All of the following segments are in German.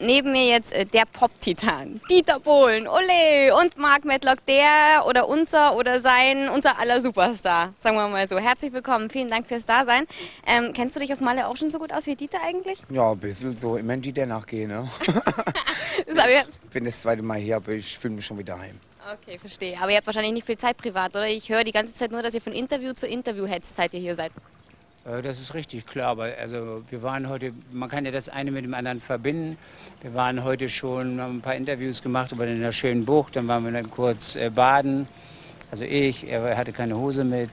Neben mir jetzt äh, der Pop-Titan, Dieter Bohlen, ole, und Mark Medlock, der oder unser oder sein, unser aller Superstar, sagen wir mal so. Herzlich willkommen, vielen Dank fürs Dasein. Ähm, kennst du dich auf Malle auch schon so gut aus wie Dieter eigentlich? Ja, ein bisschen so, immer die der nachgehen. Ne? Ich bin das zweite Mal hier, aber ich fühle mich schon wieder heim. okay, verstehe. Aber ihr habt wahrscheinlich nicht viel Zeit privat, oder? Ich höre die ganze Zeit nur, dass ihr von Interview zu Interview hetzt, seit ihr hier seid. Äh, Das ist richtig klar, aber also wir waren heute, man kann ja das eine mit dem anderen verbinden. Wir waren heute schon, haben ein paar Interviews gemacht über in der schönen Bucht, dann waren wir dann kurz äh, baden. Also ich, er hatte keine Hose mit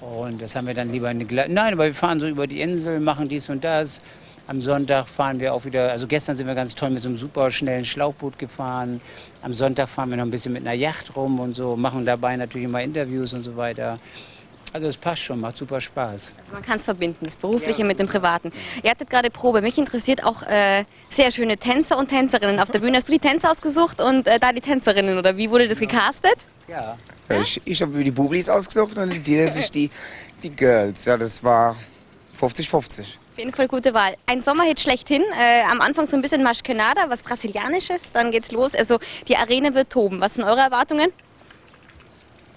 und das haben wir dann lieber in eine Gla Nein, aber wir fahren so über die Insel, machen dies und das. Am Sonntag fahren wir auch wieder, also gestern sind wir ganz toll mit so einem super schnellen Schlauchboot gefahren. Am Sonntag fahren wir noch ein bisschen mit einer Yacht rum und so, machen dabei natürlich immer Interviews und so weiter. Also es passt schon, macht super Spaß. Also man kann es verbinden, das Berufliche mit dem Privaten. Ihr hattet gerade Probe. Mich interessiert auch äh, sehr schöne Tänzer und Tänzerinnen auf der Bühne. Hast du die Tänzer ausgesucht und äh, da die Tänzerinnen oder wie wurde das gecastet? Ja. Ja, Ich, ich habe die Bublis ausgesucht und die sich die, die Girls. Ja, das war 50-50. Auf jeden Fall gute Wahl. Ein Sommerhit schlechthin. Äh, am Anfang so ein bisschen Maschkenada, was Brasilianisches. Dann geht's los. Also die Arena wird toben. Was sind eure Erwartungen?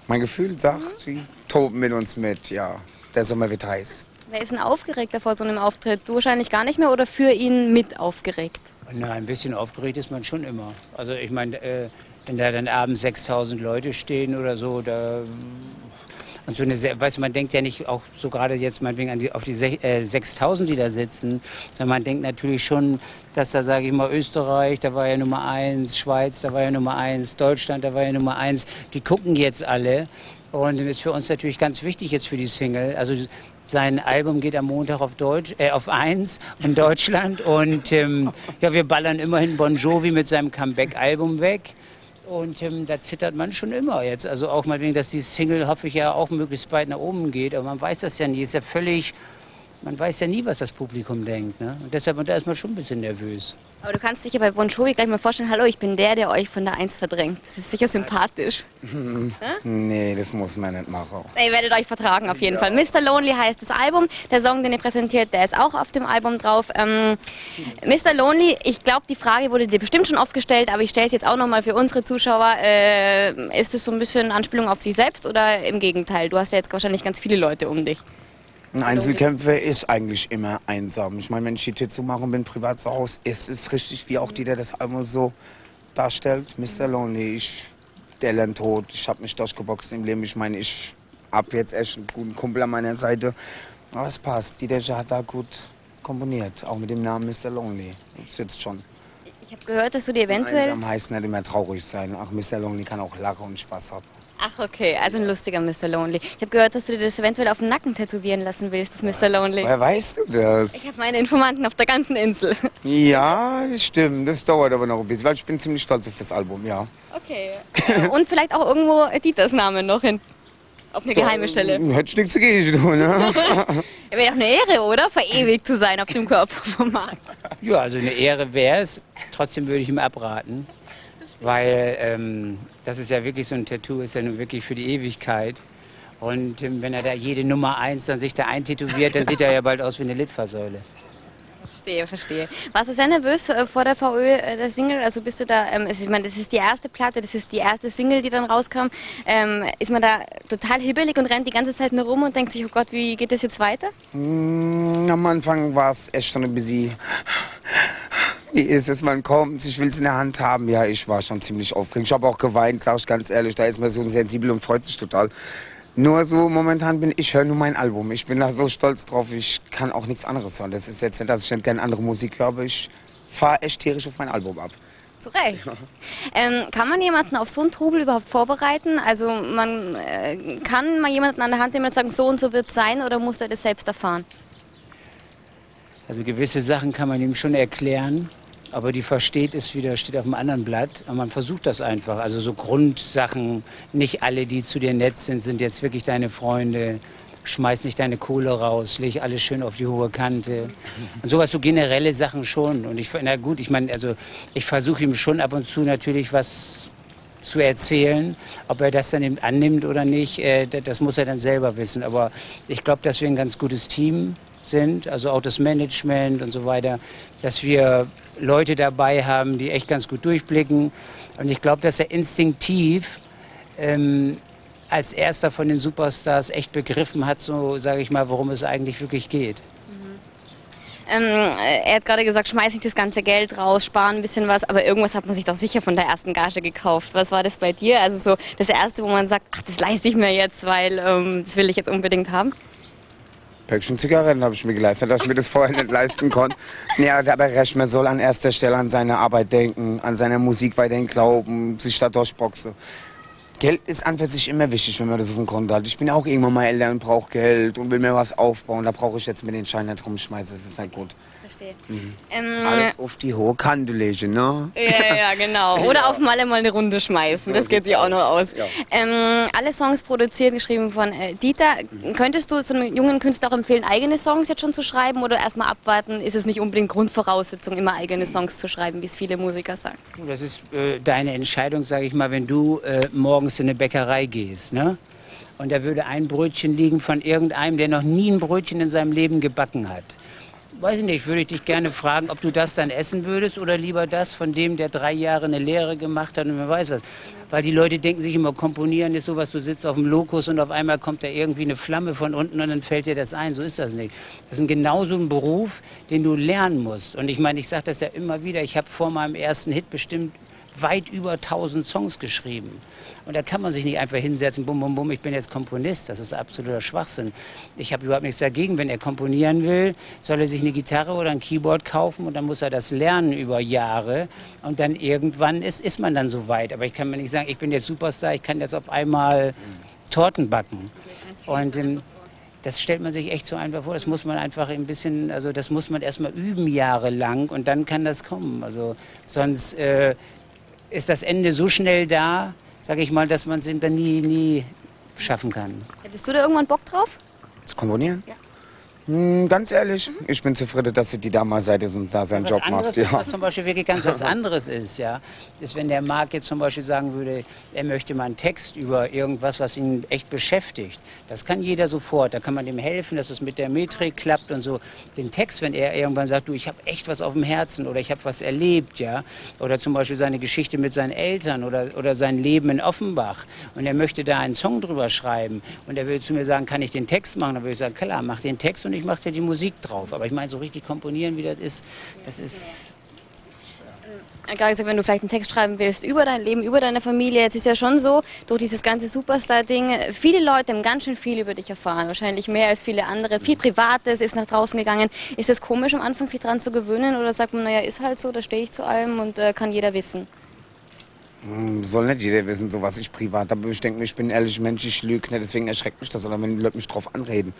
Mein Gefühl sagt, sie toben mit uns mit. Ja, der Sommer wird heiß. Wer ist denn aufgeregter vor so einem Auftritt? Du wahrscheinlich gar nicht mehr oder für ihn mit aufgeregt? Na, ein bisschen aufgeregt ist man schon immer. Also ich meine, äh, wenn da dann abends 6000 Leute stehen oder so, da und so eine, weißt du, man denkt ja nicht auch so gerade jetzt meinetwegen an die, auf die äh, 6000, die da sitzen, sondern man denkt natürlich schon, dass da, sage ich mal, Österreich, da war ja Nummer eins, Schweiz, da war ja Nummer eins, Deutschland, da war ja Nummer eins. Die gucken jetzt alle. Und ist für uns natürlich ganz wichtig jetzt für die Single. Also sein Album geht am Montag auf Deutsch, äh, auf eins in Deutschland. Und ähm, ja, wir ballern immerhin Bon Jovi mit seinem Comeback-Album weg. Und ähm, da zittert man schon immer jetzt. Also auch mal wegen, dass die Single, hoffe ich ja, auch möglichst weit nach oben geht. Aber man weiß das ja nie. Ist ja völlig, man weiß ja nie, was das Publikum denkt. Ne? Und deshalb, und da ist man schon ein bisschen nervös. Aber du kannst dich ja bei Bon Jovi gleich mal vorstellen, hallo, ich bin der, der euch von der Eins verdrängt. Das ist sicher sympathisch. Nee, das muss man nicht machen. Ihr werdet euch vertragen auf jeden Fall. Mr. Lonely heißt das Album. Der Song, den ihr präsentiert, der ist auch auf dem Album drauf. Ähm, Mr. Lonely, ich glaube, die Frage wurde dir bestimmt schon oft gestellt, aber ich stelle es jetzt auch nochmal für unsere Zuschauer. Äh, ist es so ein bisschen Anspielung auf sich selbst oder im Gegenteil? Du hast ja jetzt wahrscheinlich ganz viele Leute um dich. Ein Einzelkämpfer ist eigentlich immer einsam. Ich meine, wenn ich die Tür zumache und bin privat zu Hause, ist es richtig, wie auch die, der das Album so darstellt. Mr. Lonely, ich, der lernt tot. Ich habe mich durchgeboxt im Leben. Ich meine, ich habe jetzt echt einen guten Kumpel an meiner Seite. Aber es passt. Die, der hat da gut komponiert. Auch mit dem Namen Mr. Lonely. Das sitzt schon. Ich habe gehört, dass du dir eventuell... Einsam heißt nicht immer traurig sein. Auch Mr. Lonely kann auch lachen und Spaß haben. Ach, okay, also ein lustiger Mr. Lonely. Ich habe gehört, dass du dir das eventuell auf den Nacken tätowieren lassen willst, das Mr. Lonely. Woher weißt du das? Ich habe meine Informanten auf der ganzen Insel. Ja, das stimmt. Das dauert aber noch ein bisschen, weil ich bin ziemlich stolz auf das Album, ja. Okay. Äh, Und vielleicht auch irgendwo Dieters Name noch hin. Auf eine geheime Stelle. Hättest nichts dagegen, du, ne? Ja, Wäre doch eine Ehre, oder? Verewigt zu sein auf dem Körper vom Marc. Ja, also eine Ehre wäre es. Trotzdem würde ich ihm abraten. Weil ähm, das ist ja wirklich so ein Tattoo, ist ja nun wirklich für die Ewigkeit. Und ähm, wenn er da jede Nummer eins dann sich da eintätowiert, dann sieht er ja bald aus wie eine Litfaßsäule. Verstehe, verstehe. Warst du sehr nervös äh, vor der VÖ, äh, der Single? Also bist du da, ähm, es- ich meine, das ist die erste Platte, das ist die erste Single, die dann rauskam. Ähm, ist man da total hibbelig und rennt die ganze Zeit nur rum und denkt sich, oh Gott, wie geht das jetzt weiter? Mm, Am Anfang war es echt schon ein bisschen. Wie ist es, man kommt, ich will es in der Hand haben. Ja, ich war schon ziemlich aufgeregt. Ich habe auch geweint, sag ich ganz ehrlich. Da ist man so sensibel und freut sich total. Nur so momentan bin ich höre nur mein Album. Ich bin da so stolz drauf. Ich kann auch nichts anderes hören. Das ist jetzt nicht, dass ich nicht gerne andere Musik höre, aber ich fahre echt tierisch auf mein Album ab. Zu Recht. Ähm, kann man jemanden auf so einen Trubel überhaupt vorbereiten? Also man äh, kann mal jemanden an der Hand nehmen und sagen, so und so wird es sein oder muss er das selbst erfahren? Also gewisse Sachen kann man ihm schon erklären, aber die versteht es wieder, steht auf einem anderen Blatt. Und man versucht das einfach. Also so Grundsachen, nicht alle, die zu dir nett sind, sind jetzt wirklich deine Freunde. Schmeiß nicht deine Kohle raus, leg alles schön auf die hohe Kante. Und sowas, so generelle Sachen schon. Und ich, na gut, ich meine, also ich versuche ihm schon ab und zu natürlich was zu erzählen. Ob er das dann eben annimmt oder nicht, äh, das muss er dann selber wissen. Aber ich glaube, dass wir ein ganz gutes Team sind, also auch das Management und so weiter, dass wir Leute dabei haben, die echt ganz gut durchblicken. Und ich glaube, dass er instinktiv ähm, als erster von den Superstars echt begriffen hat, so sage ich mal, worum es eigentlich wirklich geht. Ähm, er hat gerade gesagt, schmeiß nicht das ganze Geld raus, sparen ein bisschen was, aber irgendwas hat man sich doch sicher von der ersten Gage gekauft. Was war das bei dir? Also so das erste, wo man sagt, ach, das leiste ich mir jetzt, weil ähm, das will ich jetzt unbedingt haben. Päckchen Zigaretten habe ich mir geleistet, dass ich mir das vorher nicht leisten konnte. Nee, aber Reschmer soll an erster Stelle an seine Arbeit denken, an seine Musik weiterhin glauben, sich da durchboxen. Geld ist an für sich immer wichtig, wenn man das auf dem Konto hat. Ich bin auch irgendwann mal älter und brauche Geld und will mir was aufbauen. Da brauche ich jetzt mit den Schein nicht rumschmeißen. Das ist halt gut. Verstehe. Ähm, Alles auf die hohe Kante legen, ne? Ja, ja, genau. Oder auf Malle mal eine Runde schmeißen. Das geht sich auch noch aus. Ja. Ähm, alle Songs produziert, geschrieben von äh, Dieter. Könntest du so einem jungen Künstler auch empfehlen, eigene Songs jetzt schon zu schreiben oder erstmal abwarten? Ist es nicht unbedingt Grundvoraussetzung, immer eigene Songs zu schreiben, wie es viele Musiker sagen? Das ist äh, deine Entscheidung, sage ich mal, wenn du äh, morgens in eine Bäckerei gehst, ne? Und da würde ein Brötchen liegen von irgendeinem, der noch nie ein Brötchen in seinem Leben gebacken hat. Weiß ich nicht, würde ich dich gerne fragen, ob du das dann essen würdest oder lieber das von dem, der drei Jahre eine Lehre gemacht hat und wer weiß was. Weil die Leute denken sich immer, komponieren ist sowas, du sitzt auf dem Lokus und auf einmal kommt da irgendwie eine Flamme von unten und dann fällt dir das ein. So ist das nicht. Das ist genauso ein Beruf, den du lernen musst. Und ich meine, ich sage das ja immer wieder, ich habe vor meinem ersten Hit bestimmt weit über 1000 Songs geschrieben. Und da kann man sich nicht einfach hinsetzen, bum, bum, bum, ich bin jetzt Komponist. Das ist absoluter Schwachsinn. Ich habe überhaupt nichts dagegen. Wenn er komponieren will, soll er sich eine Gitarre oder ein Keyboard kaufen und dann muss er das lernen über Jahre. Und dann irgendwann ist, ist man dann so weit. Aber ich kann mir nicht sagen, ich bin jetzt Superstar, ich kann jetzt auf einmal Torten backen. Und ähm, das stellt man sich echt so einfach vor. Das muss man einfach ein bisschen, also das muss man erstmal üben jahrelang und dann kann das kommen. Also sonst äh, ist das Ende so schnell da, sage ich mal, dass man es dann nie, nie schaffen kann. Hättest du da irgendwann Bock drauf? Das Komponieren? Ja. Hm, ganz ehrlich, ich bin zufrieden, dass die Dama seit ist und da seinen was Job macht. ist, Ja. was zum Beispiel wirklich ganz was anderes ist, ja, ist, wenn der Marc jetzt zum Beispiel sagen würde, er möchte mal einen Text über irgendwas, was ihn echt beschäftigt. Das kann jeder sofort. Da kann man dem helfen, dass es mit der Metrik klappt und so. Den Text, wenn er irgendwann sagt, du, ich habe echt was auf dem Herzen oder ich habe was erlebt, ja, oder zum Beispiel seine Geschichte mit seinen Eltern oder, oder sein Leben in Offenbach und er möchte da einen Song drüber schreiben und er will zu mir sagen, kann ich den Text machen? Dann würde ich sagen, klar, mach den Text und ich mache dir die Musik drauf. Aber ich meine, so richtig komponieren, wie das ist, das ist Äh, Gerade gesagt, wenn du vielleicht einen Text schreiben willst über dein Leben, über deine Familie, jetzt ist ja schon so, durch dieses ganze Superstar-Ding, äh, viele Leute haben ganz schön viel über dich erfahren, wahrscheinlich mehr als viele andere. Viel Privates ist nach draußen gegangen. Ist das komisch am Anfang, sich daran zu gewöhnen oder sagt man, naja, ist halt so, da stehe ich zu allem und äh, kann jeder wissen? Hm, Soll nicht jeder wissen, so was ich privat habe. Ich denke, mir, ich bin ein ehrlicher Mensch, ich lüge nicht, deswegen erschreckt mich das, oder wenn die Leute mich drauf anreden.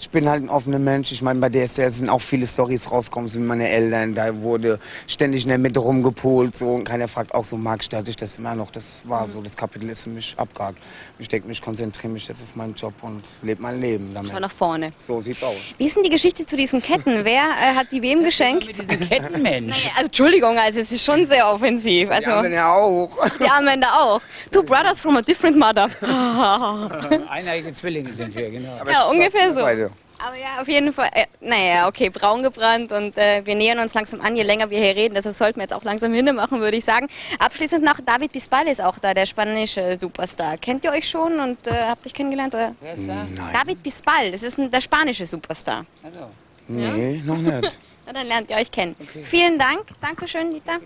Ich bin halt ein offener Mensch. Ich meine, bei DSDS sind auch viele Stories rausgekommen, so wie meine Eltern. Da wurde ständig in der Mitte rumgepolt. So. Und keiner fragt auch so, Marc, stört dich das immer noch? Das war so, das Kapitel ist für mich abgehakt. Ich denke, ich konzentriere mich jetzt auf meinen Job und lebe mein Leben damit. Schau nach vorne. So sieht's aus. Wie ist denn die Geschichte zu diesen Ketten? Wer äh, hat die wem geschenkt? mit diesem Kettenmensch. Also Entschuldigung, also es ist schon sehr offensiv. Also Ja, wenn ja auch. die Armbänder auch. Two brothers from a different mother. Eineige Zwillinge sind wir, genau. Aber Ja, ungefähr so. beide. Aber ja, auf jeden Fall. Äh, naja, okay, braun gebrannt und äh, wir nähern uns langsam an, je länger wir hier reden. Deshalb sollten wir jetzt auch langsam hinmachen, würde ich sagen. Abschließend noch, David Bisbal ist auch da, der spanische Superstar. Kennt ihr euch schon und äh, habt euch kennengelernt? Oder? Wer ist da? Nein. David Bisbal, das ist ein, der spanische Superstar. Also, Nee, noch nicht. Na, dann lernt ihr euch kennen. Vielen Dank. Dankeschön, Dieter.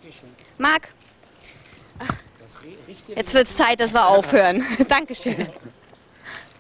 Marc, das riecht jetzt wird es Zeit, dass wir aufhören. Dankeschön.